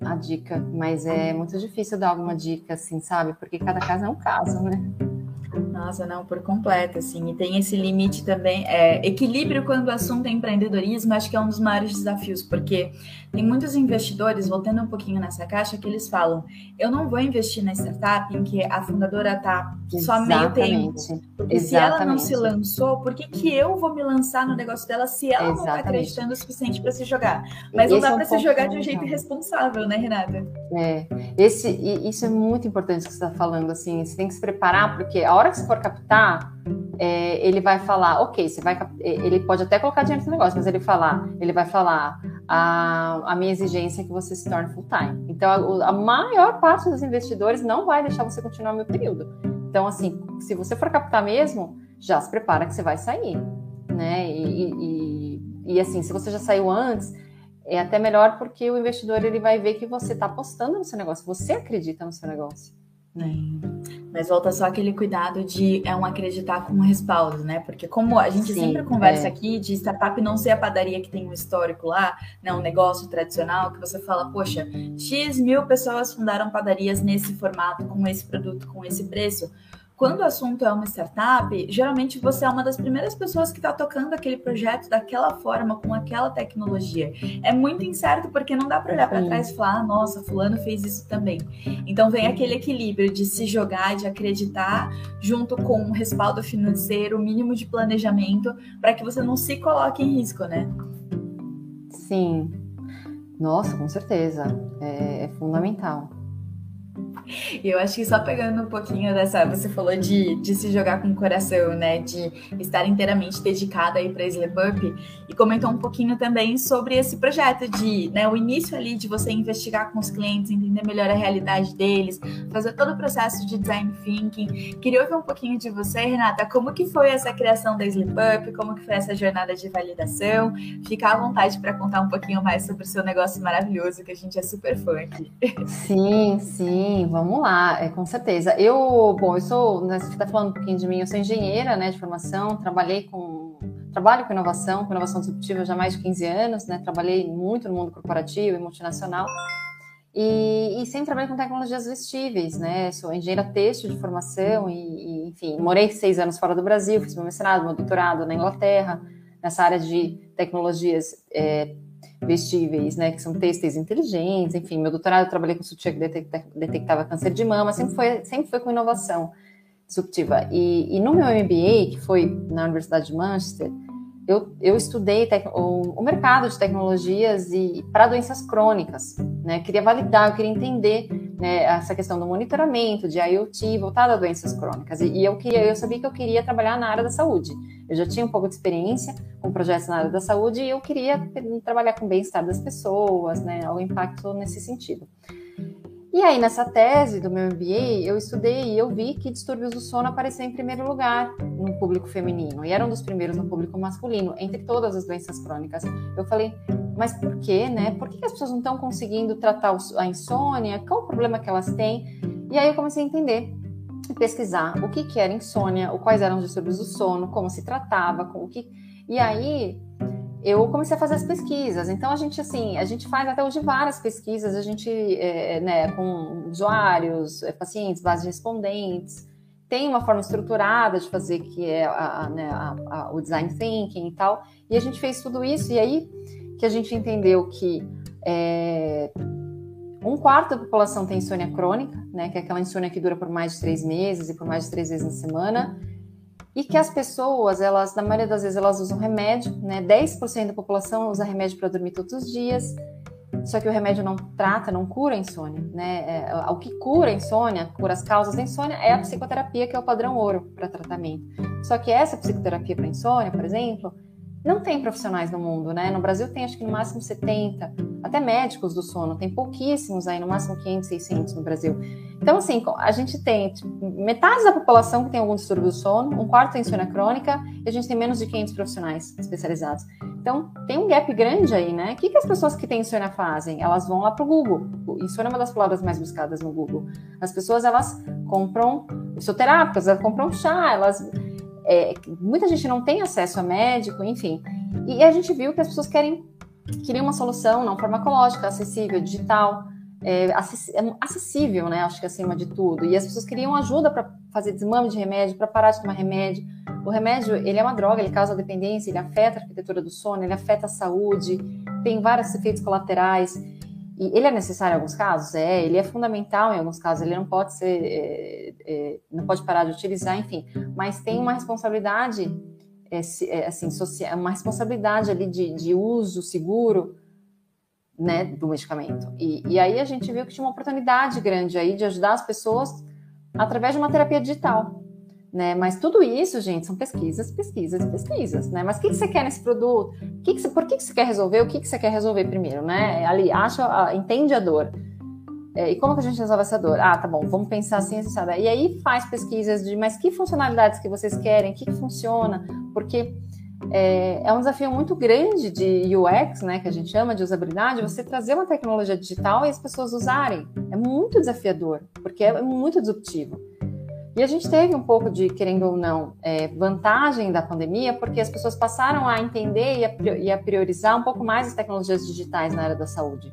a dica, mas é muito difícil dar alguma dica, assim, sabe? Porque cada caso é um caso, né? Nossa, não, por completo, assim, e tem esse limite também, é, equilíbrio quando o assunto é empreendedorismo, acho que é um dos maiores desafios, porque tem muitos investidores, voltando um pouquinho nessa caixa, que eles falam, eu não vou investir na startup em que a fundadora está só meio tempo, porque Exatamente. se ela não se lançou, por que, que eu vou me lançar no negócio dela se ela Exatamente. não está acreditando o suficiente para se jogar? Mas esse não dá é um para se jogar de um jeito responsável, né, Renata? É, esse, isso é muito importante que você está falando, assim, você tem que se preparar, porque a hora que você for captar, é, ele vai falar, ok, você vai, ele pode até colocar dinheiro no negócio, mas ele falar, ele vai falar a, a minha exigência é que você se torne full time. Então, a, a maior parte dos investidores não vai deixar você continuar meu período. Então, assim, se você for captar mesmo, já se prepara que você vai sair, né? E, e, e assim, se você já saiu antes, é até melhor porque o investidor ele vai ver que você está apostando no seu negócio, você acredita no seu negócio. Né? Mas volta só aquele cuidado de é um acreditar com um respaldo, né? Porque como a gente Sim, sempre conversa é. aqui de startup não ser a padaria que tem um histórico lá, né? Um negócio tradicional que você fala, poxa, X mil pessoas fundaram padarias nesse formato, com esse produto, com esse preço quando o assunto é uma startup, geralmente você é uma das primeiras pessoas que está tocando aquele projeto daquela forma, com aquela tecnologia. É muito incerto porque não dá para olhar para trás e falar, ah, nossa, fulano fez isso também. Então vem aquele equilíbrio de se jogar, de acreditar, junto com um respaldo financeiro, mínimo de planejamento, para que você não se coloque em risco, né? Sim. Nossa, com certeza. é, é fundamental. E eu acho que só pegando um pouquinho dessa, você falou de, de se jogar com o coração, né? De estar inteiramente dedicada aí para Sleep Up e comentou um pouquinho também sobre esse projeto de, né, o início ali de você investigar com os clientes, entender melhor a realidade deles, fazer todo o processo de design thinking. Queria ouvir um pouquinho de você, Renata, como que foi essa criação da Sleep Up, como que foi essa jornada de validação? Fica à vontade para contar um pouquinho mais sobre o seu negócio maravilhoso que a gente é super fã aqui. Sim, sim, vamos lá, é, com certeza. Eu, bom, eu sou, né, você está falando um pouquinho de mim, eu sou engenheira, né, de formação, trabalhei com, trabalho com inovação, com inovação disruptiva já há mais de 15 anos, né, trabalhei muito no mundo corporativo e multinacional, e, e sempre trabalhei com tecnologias vestíveis, né, sou engenheira têxtil de formação e, e, enfim, morei seis anos fora do Brasil, fiz meu mestrado, meu doutorado na Inglaterra, nessa área de tecnologias é, vestíveis, né, que são têxteis inteligentes, enfim, meu doutorado eu trabalhei com sutiã que detecta, detectava câncer de mama, sempre foi, sempre foi com inovação disruptiva. E, e, no meu MBA, que foi na Universidade de Manchester, eu, eu estudei o, o, mercado de tecnologias e para doenças crônicas, né, eu queria validar, eu queria entender né, essa questão do monitoramento de IoT voltada a doenças crônicas. E, e eu queria, eu sabia que eu queria trabalhar na área da saúde. Eu já tinha um pouco de experiência com projetos na área da saúde e eu queria trabalhar com o bem-estar das pessoas, né, o impacto nesse sentido. E aí, nessa tese do meu MBA, eu estudei e eu vi que distúrbios do sono apareciam em primeiro lugar no público feminino, e eram dos primeiros no público masculino, entre todas as doenças crônicas. Eu falei, mas por quê, né? Por que as pessoas não estão conseguindo tratar a insônia? Qual o problema que elas têm? E aí eu comecei a entender pesquisar o que, que era insônia, quais eram os distúrbios do sono, como se tratava, com o que. E aí eu comecei a fazer as pesquisas. Então a gente assim, a gente faz até hoje várias pesquisas, a gente, é, né, com usuários, é, pacientes, bases de respondentes, tem uma forma estruturada de fazer que é a, né, a, a, o design thinking e tal. E a gente fez tudo isso e aí que a gente entendeu que é, um quarto da população tem insônia crônica, né, que é aquela insônia que dura por mais de três meses e por mais de três vezes na semana, e que as pessoas, elas, na maioria das vezes, elas usam remédio, né, 10% da população usa remédio para dormir todos os dias, só que o remédio não trata, não cura a insônia, né? É, o que cura a insônia, cura as causas da insônia, é a psicoterapia, que é o padrão ouro para tratamento. Só que essa psicoterapia para insônia, por exemplo, não tem profissionais no mundo, né? No Brasil tem acho que no máximo 70, até médicos do sono, tem pouquíssimos aí, no máximo 500, 600 no Brasil. Então, assim, a gente tem tipo, metade da população que tem algum distúrbio do sono, um quarto tem insônia crônica, e a gente tem menos de 500 profissionais especializados. Então, tem um gap grande aí, né? O que, que as pessoas que têm insônia fazem? Elas vão lá para o Google. Insônia é uma das palavras mais buscadas no Google. As pessoas, elas compram fisioterápicas, elas compram chá, elas é, muita gente não tem acesso a médico, enfim. E a gente viu que as pessoas querem queriam uma solução não farmacológica, acessível, digital, é, é acessível, né? Acho que acima de tudo. E as pessoas queriam ajuda para fazer desmame de remédio, para parar de tomar remédio. O remédio, ele é uma droga, ele causa dependência, ele afeta a arquitetura do sono, ele afeta a saúde, tem vários efeitos colaterais. E ele é necessário em alguns casos? É, ele é fundamental em alguns casos, ele não pode ser, é, é, não pode parar de utilizar, enfim, mas tem uma responsabilidade, é, é assim, social, uma responsabilidade ali de, de uso seguro, né, do medicamento. E, e aí a gente viu que tinha uma oportunidade grande aí de ajudar as pessoas através de uma terapia digital né? Mas tudo isso, gente, são pesquisas, pesquisas, pesquisas, né? Mas o que, que você quer nesse produto? Que que você, por que, que você quer resolver? O que, que você quer resolver primeiro, né? Ali, acha, entende a dor. É, e como que a gente resolve essa dor? Ah, tá bom, vamos pensar assim, sabe? E aí faz pesquisas de, mas que funcionalidades que vocês querem? O que, que funciona? Porque é, é, um desafio muito grande de UX, né, que a gente chama de usabilidade, você trazer uma tecnologia digital e as pessoas usarem. É muito desafiador, porque é muito disruptivo. E a gente teve um pouco de, querendo ou não, é, vantagem da pandemia, porque as pessoas passaram a entender e a, priorizar um pouco mais as tecnologias digitais na área da saúde.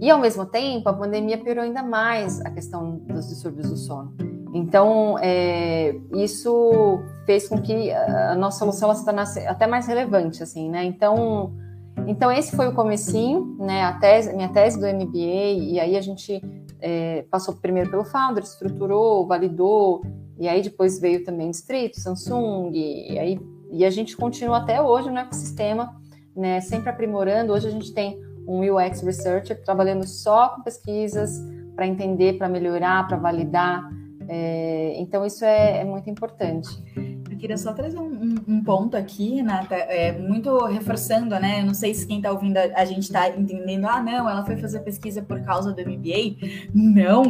E, ao mesmo tempo, a pandemia piorou ainda mais a questão dos distúrbios do sono. Então, é, isso fez com que a nossa solução se tornasse até mais relevante, assim, né? Então, então esse foi o comecinho, né? A tese, minha tese do MBA, e aí a gente é, passou primeiro pelo Founder, estruturou, validou, e aí depois veio também Distrito, Samsung, e, aí, e a gente continua até hoje no ecossistema, né, sempre aprimorando. Hoje a gente tem um UX Researcher trabalhando só com pesquisas para entender, para melhorar, para validar. É, então isso é, é muito importante queria só trazer um, um, um ponto aqui, Nata, é, muito reforçando, né? Eu não sei se quem está ouvindo a, a gente está entendendo, ah, não, ela foi fazer pesquisa por causa do MBA. Não!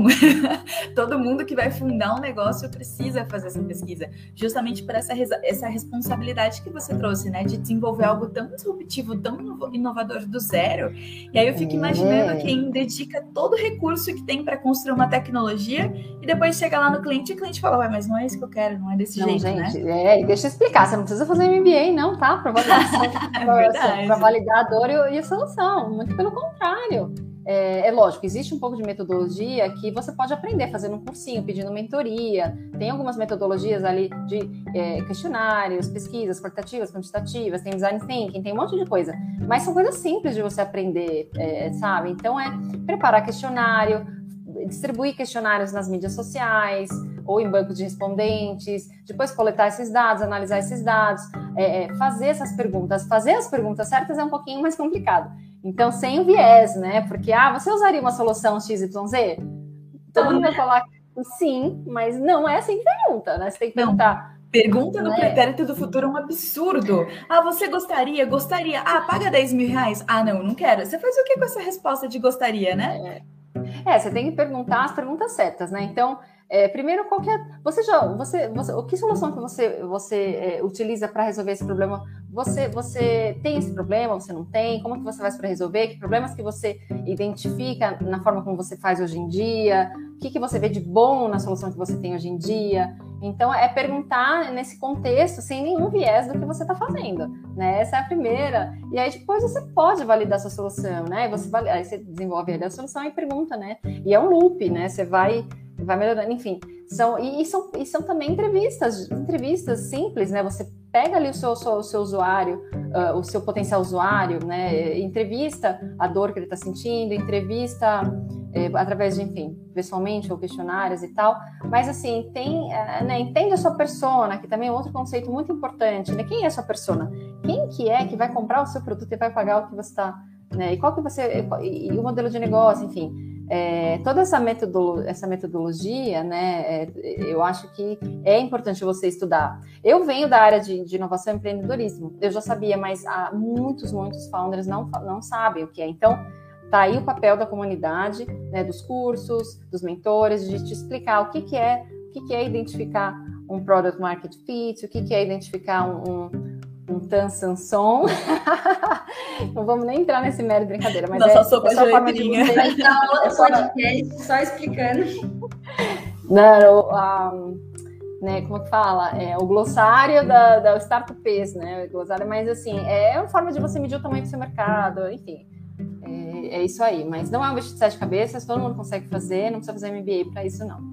Todo mundo que vai fundar um negócio precisa fazer essa pesquisa, justamente por essa, essa responsabilidade que você trouxe, né? De desenvolver algo tão disruptivo, tão inovador do zero. E aí eu fico imaginando é. quem dedica todo o recurso que tem para construir uma tecnologia e depois chega lá no cliente e o cliente fala, ué, mas não é isso que eu quero, não é desse não, jeito, gente, né? É deixa eu explicar, você não precisa fazer MBA, não, tá? Para validar, é validar a dor e, e, a solução. Muito pelo contrário. É, é, lógico, existe um pouco de metodologia que você pode aprender fazendo um cursinho, pedindo mentoria. Tem algumas metodologias ali de é, questionários, pesquisas qualitativas, quantitativas, tem design thinking, tem um monte de coisa. Mas são coisas simples de você aprender, é, sabe? Então é preparar questionário, distribuir questionários nas mídias sociais ou em bancos de respondentes, depois coletar esses dados, analisar esses dados, é, é, fazer essas perguntas. Fazer as perguntas certas é um pouquinho mais complicado. Então, sem o viés, né? Porque, ah, você usaria uma solução XYZ? Todo mundo vai falar sim, mas não é assim que pergunta, né? Você tem que perguntar. Pergunta no é. pretérito do futuro é um absurdo. Ah, você gostaria? Gostaria. Ah, paga 10 mil reais. Ah, não, não quero. Você faz o que com essa resposta de gostaria, né? É. Você tem que perguntar as perguntas certas, né? Então, é, primeiro, qualquer. É, você já. Você, você, o que solução que você, você é, utiliza para resolver esse problema? Você, você tem esse problema? Você não tem? Como que você faz para resolver? Que problemas que você identifica na forma como você faz hoje em dia? O que, que você vê de bom na solução que você tem hoje em dia? Então, é perguntar nesse contexto, sem nenhum viés do que você está fazendo, né? Essa é a primeira. E aí, depois, você pode validar sua solução, né? Você, aí você desenvolve a solução e pergunta, né? E é um loop, né? Você vai vai melhorando, enfim. São, e, e, são, e são também entrevistas, entrevistas simples, né? Você pega ali o seu, seu, seu usuário, uh, o seu potencial usuário, né? Entrevista a dor que ele está sentindo, entrevista é, através de, enfim, pessoalmente ou questionários e tal. Mas assim, tem, é, né, entende a sua persona, que também é outro conceito muito importante, né? Quem é a sua persona? Quem que é que vai comprar o seu produto e vai pagar o que você está, né? E qual que você, e, o modelo de negócio, enfim. É, toda essa, metodolo essa metodologia, né, é, eu acho que é importante você estudar. Eu venho da área de, de, inovação e empreendedorismo, eu já sabia, mas muitos, muitos founders não, não sabem o que é. Então, tá aí o papel da comunidade, né, dos cursos, dos mentores, de te explicar o que, que é, o que, que é identificar um product market fit, o que, que é identificar um, um um tan sanson. não vamos nem entrar nesse mérito brincadeira, mas Nossa, é, sopa é só forma de você... Vai dar outro é podcast só explicando. Não, um, né, como que fala? É, o glossário da, da Startups, né? O glossário, mas assim, é uma forma de você medir o tamanho do seu mercado, enfim. É, é isso aí, mas não é um bicho de sete cabeças, todo mundo consegue fazer, não precisa fazer MBA para isso, não.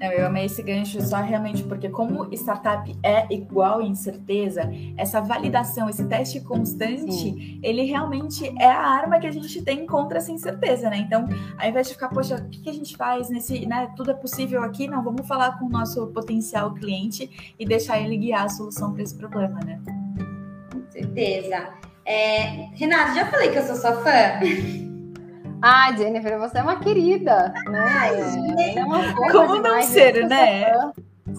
Não, eu amei esse gancho só realmente porque, como startup é igual incerteza, essa validação, esse teste constante, Sim. ele realmente é a arma que a gente tem contra essa incerteza, né? Então, ao invés de ficar, poxa, o que, a gente faz nesse, né? Tudo é possível aqui, não, vamos falar com o nosso potencial cliente e deixar ele guiar a solução para esse problema, né? Com certeza. É, Renato, já falei que eu sou sua fã. Ah, Jennifer, você é uma querida, né? Ai, é uma Como não ser, né?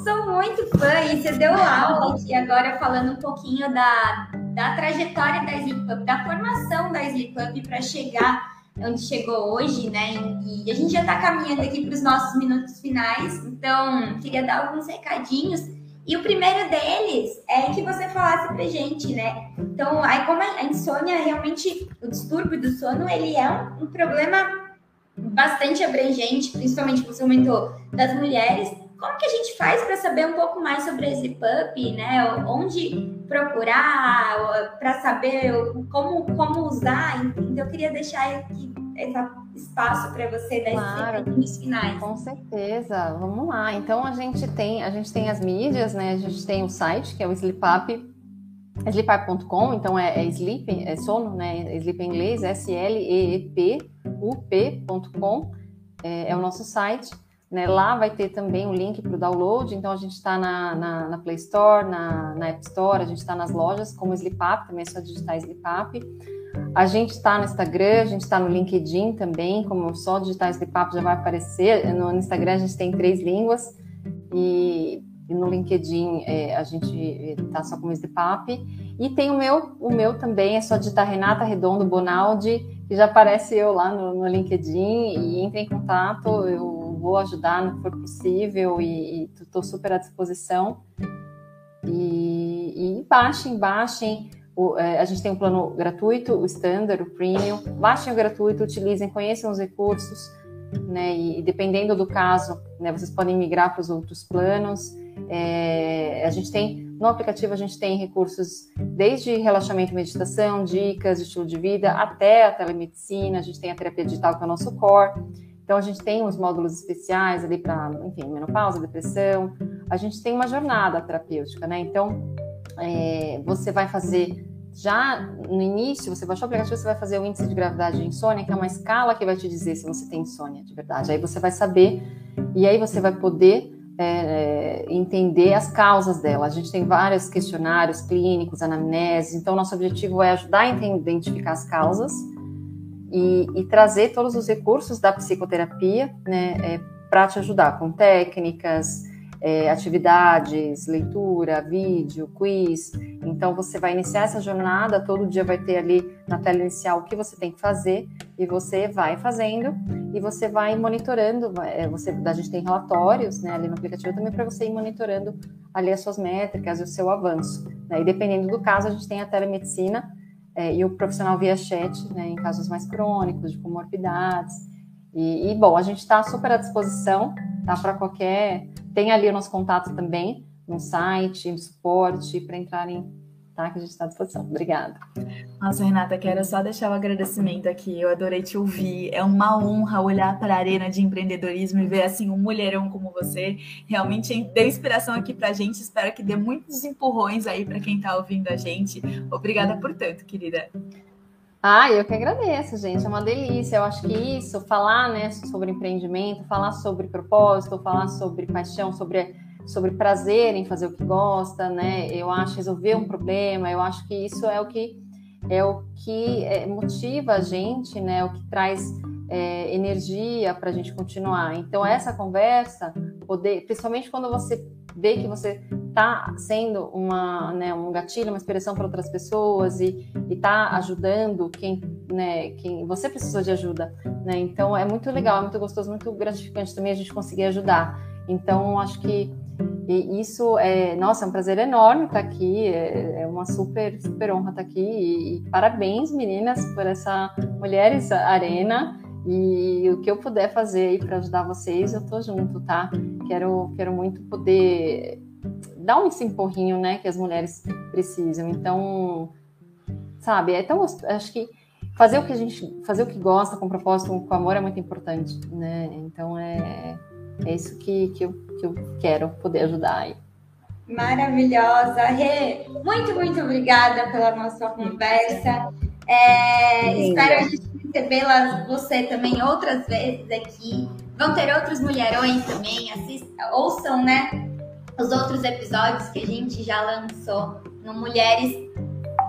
Sou muito fã e você deu aula aqui agora falando um pouquinho da, da trajetória da Sleep Up, da formação da Sleep Up para chegar onde chegou hoje, né? E a gente já está caminhando aqui para os nossos minutos finais, então queria dar alguns recadinhos e o primeiro deles é que você falasse pra gente, né? Então, aí como a insônia realmente, o distúrbio do sono, ele é um, um problema bastante abrangente, principalmente você comentou das mulheres. Como que a gente faz para saber um pouco mais sobre esse PUP, né? Onde procurar, para saber como, como usar. Então, eu queria deixar aqui esse espaço para você dar claro, esses finais. Com certeza, vamos lá. Então a gente tem a gente tem as mídias, né? A gente tem o site que é o Sleepup, sleepup.com, então é, é, sleep, é sono, né? Sleep em inglês, S L E E P U P.com é, é o nosso site. Né, lá vai ter também o link para o download, então a gente está na, na, na, Play Store, na, na, App Store, a gente está nas lojas como Sleepup, também é só digitar Sleepup. A gente está no Instagram, a gente está no LinkedIn também, como só digitar esse papo já vai aparecer. No Instagram a gente tem três línguas e, e no LinkedIn é, a gente está só com esse papo. E tem o meu, o meu também, é só digitar Renata Redondo Bonaldi, que já aparece eu lá no, no LinkedIn e entre em contato, eu vou ajudar no que for possível e estou super à disposição. E, e baixem, baixem o, é, a gente tem um plano gratuito, o standard, o premium. Baixem o gratuito, utilizem, conheçam os recursos, né? E, e dependendo do caso, né, vocês podem migrar para os outros planos. É, a gente tem no aplicativo a gente tem recursos desde relaxamento e meditação, dicas de estilo de vida, até a telemedicina. A gente tem a terapia digital que é o nosso core. Então a gente tem os módulos especiais ali para, enfim, menopausa, depressão. A gente tem uma jornada terapêutica, né? Então é, você vai fazer já no início, você baixou o aplicativo, você vai fazer o índice de gravidade de insônia, que é uma escala que vai te dizer se você tem insônia de verdade. Aí você vai saber e aí você vai poder é, entender as causas dela. A gente tem vários questionários clínicos, anamneses, então nosso objetivo é ajudar a identificar as causas e, e trazer todos os recursos da psicoterapia né, é, para te ajudar com técnicas, é, atividades, leitura, vídeo, quiz. Então você vai iniciar essa jornada, todo dia vai ter ali na tela inicial o que você tem que fazer e você vai fazendo e você vai monitorando. É, você, a gente tem relatórios né, ali no aplicativo também para você ir monitorando ali as suas métricas e o seu avanço. Né? E dependendo do caso, a gente tem a telemedicina é, e o profissional via chat, né, em casos mais crônicos, de comorbidades. E, e bom, a gente está super à disposição tá, para qualquer tem ali o nosso contato também no site, no suporte, para entrarem tá? Que a gente está à disposição. Obrigada. Nossa, Renata, quero só deixar o agradecimento aqui. Eu adorei te ouvir. É uma honra olhar para a arena de empreendedorismo e ver assim um mulherão como você. Realmente deu inspiração aqui para a gente. Espero que dê muitos empurrões aí para quem está ouvindo a gente. Obrigada por tanto, querida. Ah, eu que agradeço, gente. É uma delícia. Eu acho que isso, falar né, sobre empreendimento, falar sobre propósito, falar sobre paixão, sobre sobre prazer em fazer o que gosta, né? Eu acho resolver um problema, eu acho que isso é o que é o que é, motiva a gente, né? O que traz é, energia para a gente continuar. Então essa conversa, poder, principalmente quando você vê que você está sendo uma, né, um gatilho, uma inspiração para outras pessoas e está ajudando quem, né, quem você precisou de ajuda, né? Então é muito legal, é muito gostoso, muito gratificante também a gente conseguir ajudar. Então acho que isso é, nossa, é um prazer enorme estar aqui, é, é uma super, super honra estar aqui. E, e, parabéns, meninas, por essa Mulheres Arena. E o que eu puder fazer aí para ajudar vocês, eu tô junto, tá? Quero, quero muito poder dar um empurrinho, né, que as mulheres precisam. Então, sabe, é tão acho que fazer o que a gente, fazer o que gosta com propósito, com amor é muito importante, né? Então é é isso que, que, eu, que eu quero poder ajudar aí. Maravilhosa. Rê, muito, muito obrigada pela nossa conversa. É, espero a gente recebê-la você também outras vezes aqui. Vão ter outros mulherões também. Assistam, ouçam, né? Os outros episódios que a gente já lançou no Mulheres,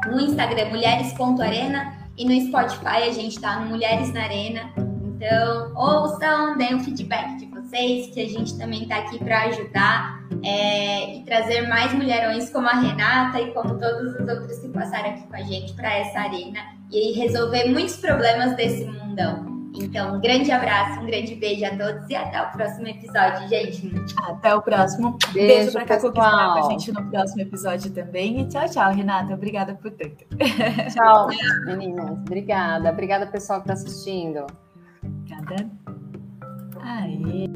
no Instagram, mulheres.arena, e no Spotify a gente tá no Mulheres na Arena. Então, ouçam, deem um feedback de vocês, que a gente também está aqui para ajudar é, e trazer mais mulherões como a Renata e como todos os outros que passaram aqui com a gente para essa arena e resolver muitos problemas desse mundão. Então, um grande abraço, um grande beijo a todos e até o próximo episódio, gente. Até o próximo. Beijo, beijo para Caco que estará com a gente no próximo episódio também. E tchau, tchau, Renata. Obrigada por tanto. Tchau, meninas. Obrigada. Obrigada, pessoal que está assistindo. Obrigada. Aí.